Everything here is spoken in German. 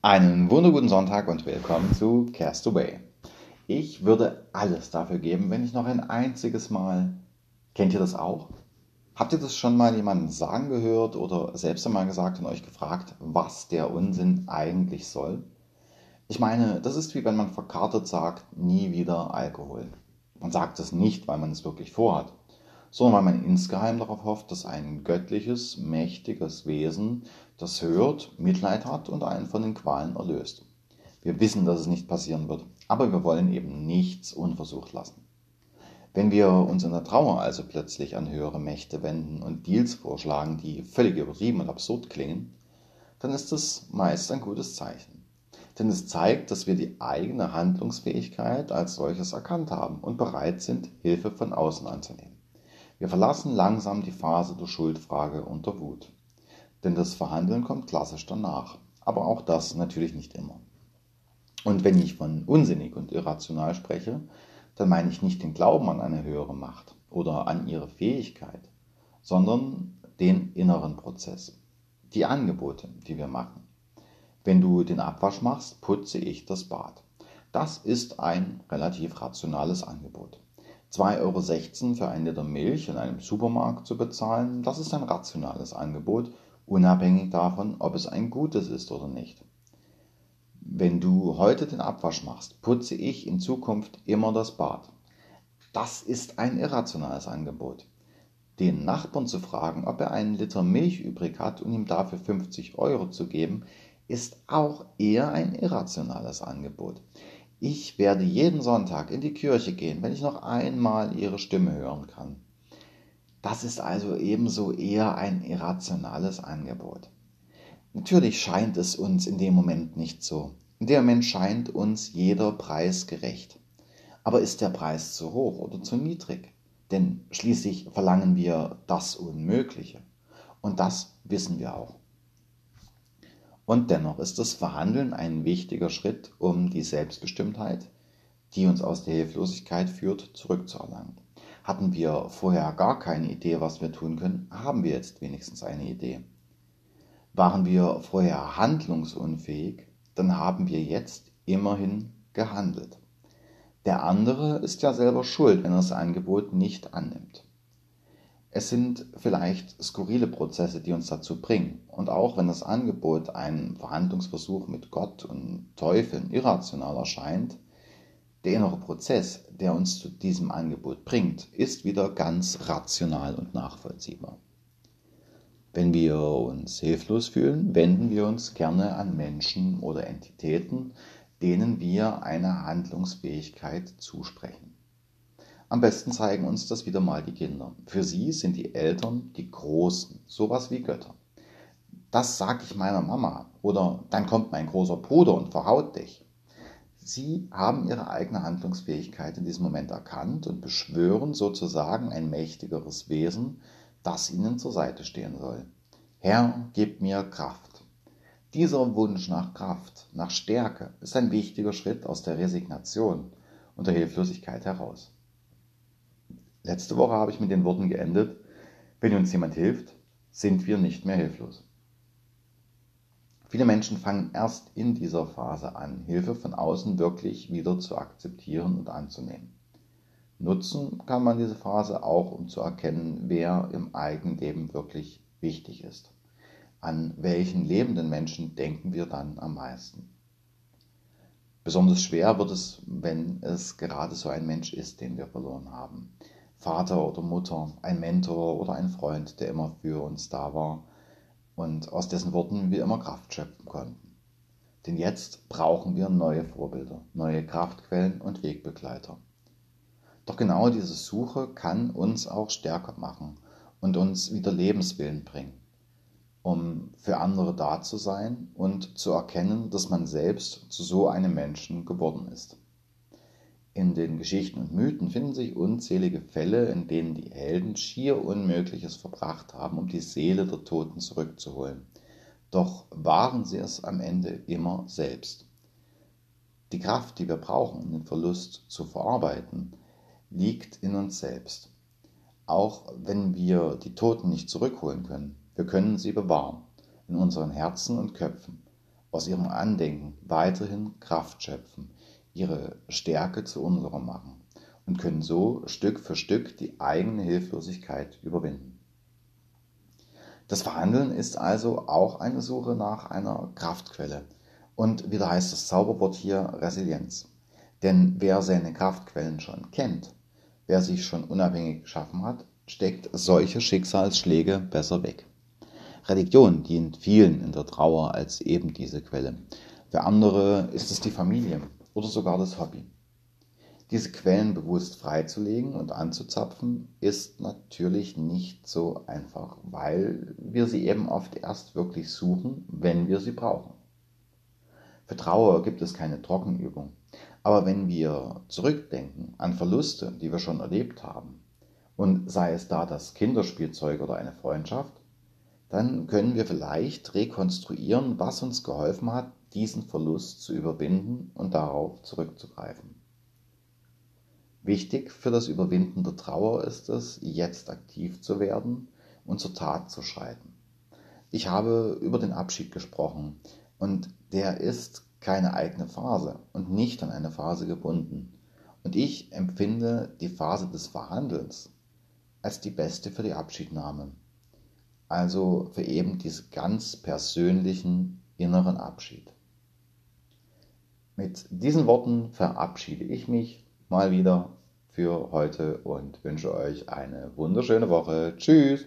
Einen wunderguten Sonntag und willkommen zu Castaway. Ich würde alles dafür geben, wenn ich noch ein einziges Mal. Kennt ihr das auch? Habt ihr das schon mal jemanden sagen gehört oder selbst einmal gesagt und euch gefragt, was der Unsinn eigentlich soll? Ich meine, das ist wie wenn man verkartet sagt, nie wieder Alkohol. Man sagt es nicht, weil man es wirklich vorhat, sondern weil man insgeheim darauf hofft, dass ein göttliches, mächtiges Wesen das hört, Mitleid hat und einen von den Qualen erlöst. Wir wissen, dass es nicht passieren wird, aber wir wollen eben nichts unversucht lassen. Wenn wir uns in der Trauer also plötzlich an höhere Mächte wenden und Deals vorschlagen, die völlig übertrieben und absurd klingen, dann ist das meist ein gutes Zeichen. Denn es zeigt, dass wir die eigene Handlungsfähigkeit als solches erkannt haben und bereit sind, Hilfe von außen anzunehmen. Wir verlassen langsam die Phase der Schuldfrage und der Wut. Denn das Verhandeln kommt klassisch danach. Aber auch das natürlich nicht immer. Und wenn ich von unsinnig und irrational spreche, dann meine ich nicht den Glauben an eine höhere Macht oder an ihre Fähigkeit, sondern den inneren Prozess, die Angebote, die wir machen. Wenn du den Abwasch machst, putze ich das Bad. Das ist ein relativ rationales Angebot. 2,16 Euro für ein Liter Milch in einem Supermarkt zu bezahlen, das ist ein rationales Angebot, unabhängig davon, ob es ein gutes ist oder nicht. Wenn du heute den Abwasch machst, putze ich in Zukunft immer das Bad. Das ist ein irrationales Angebot. Den Nachbarn zu fragen, ob er einen Liter Milch übrig hat und ihm dafür 50 Euro zu geben, ist auch eher ein irrationales Angebot. Ich werde jeden Sonntag in die Kirche gehen, wenn ich noch einmal ihre Stimme hören kann. Das ist also ebenso eher ein irrationales Angebot. Natürlich scheint es uns in dem Moment nicht so. In dem Moment scheint uns jeder Preis gerecht. Aber ist der Preis zu hoch oder zu niedrig? Denn schließlich verlangen wir das Unmögliche. Und das wissen wir auch. Und dennoch ist das Verhandeln ein wichtiger Schritt, um die Selbstbestimmtheit, die uns aus der Hilflosigkeit führt, zurückzuerlangen. Hatten wir vorher gar keine Idee, was wir tun können, haben wir jetzt wenigstens eine Idee. Waren wir vorher handlungsunfähig, dann haben wir jetzt immerhin gehandelt. Der andere ist ja selber schuld, wenn er das Angebot nicht annimmt. Es sind vielleicht skurrile Prozesse, die uns dazu bringen. Und auch wenn das Angebot ein Verhandlungsversuch mit Gott und Teufeln irrational erscheint, der innere Prozess, der uns zu diesem Angebot bringt, ist wieder ganz rational und nachvollziehbar. Wenn wir uns hilflos fühlen, wenden wir uns gerne an Menschen oder Entitäten, denen wir eine Handlungsfähigkeit zusprechen. Am besten zeigen uns das wieder mal die Kinder. Für sie sind die Eltern die Großen, sowas wie Götter. Das sag ich meiner Mama. Oder dann kommt mein großer Bruder und verhaut dich. Sie haben ihre eigene Handlungsfähigkeit in diesem Moment erkannt und beschwören sozusagen ein mächtigeres Wesen, das ihnen zur Seite stehen soll. Herr, gib mir Kraft. Dieser Wunsch nach Kraft, nach Stärke ist ein wichtiger Schritt aus der Resignation und der Hilflosigkeit heraus. Letzte Woche habe ich mit den Worten geendet, wenn uns jemand hilft, sind wir nicht mehr hilflos. Viele Menschen fangen erst in dieser Phase an, Hilfe von außen wirklich wieder zu akzeptieren und anzunehmen. Nutzen kann man diese Phase auch, um zu erkennen, wer im eigenen Leben wirklich wichtig ist. An welchen lebenden Menschen denken wir dann am meisten? Besonders schwer wird es, wenn es gerade so ein Mensch ist, den wir verloren haben. Vater oder Mutter, ein Mentor oder ein Freund, der immer für uns da war und aus dessen Worten wir immer Kraft schöpfen konnten. Denn jetzt brauchen wir neue Vorbilder, neue Kraftquellen und Wegbegleiter. Doch genau diese Suche kann uns auch stärker machen und uns wieder Lebenswillen bringen, um für andere da zu sein und zu erkennen, dass man selbst zu so einem Menschen geworden ist. In den Geschichten und Mythen finden sich unzählige Fälle, in denen die Helden schier Unmögliches verbracht haben, um die Seele der Toten zurückzuholen. Doch waren sie es am Ende immer selbst. Die Kraft, die wir brauchen, um den Verlust zu verarbeiten, liegt in uns selbst. Auch wenn wir die Toten nicht zurückholen können, wir können sie bewahren in unseren Herzen und Köpfen, aus ihrem Andenken weiterhin Kraft schöpfen, ihre Stärke zu unserer machen und können so Stück für Stück die eigene Hilflosigkeit überwinden. Das Verhandeln ist also auch eine Suche nach einer Kraftquelle. Und wieder heißt das Zauberwort hier Resilienz. Denn wer seine Kraftquellen schon kennt, wer sich schon unabhängig geschaffen hat, steckt solche Schicksalsschläge besser weg. Religion dient vielen in der Trauer als eben diese Quelle. Für andere ist es die Familie oder sogar das Hobby. Diese Quellen bewusst freizulegen und anzuzapfen, ist natürlich nicht so einfach, weil wir sie eben oft erst wirklich suchen, wenn wir sie brauchen. Für Trauer gibt es keine Trockenübung. Aber wenn wir zurückdenken an Verluste, die wir schon erlebt haben, und sei es da das Kinderspielzeug oder eine Freundschaft, dann können wir vielleicht rekonstruieren, was uns geholfen hat, diesen Verlust zu überwinden und darauf zurückzugreifen. Wichtig für das Überwinden der Trauer ist es, jetzt aktiv zu werden und zur Tat zu schreiten. Ich habe über den Abschied gesprochen und der ist keine eigene Phase und nicht an eine Phase gebunden. Und ich empfinde die Phase des Verhandelns als die beste für die Abschiednahme. Also für eben diesen ganz persönlichen inneren Abschied. Mit diesen Worten verabschiede ich mich mal wieder für heute und wünsche euch eine wunderschöne Woche. Tschüss!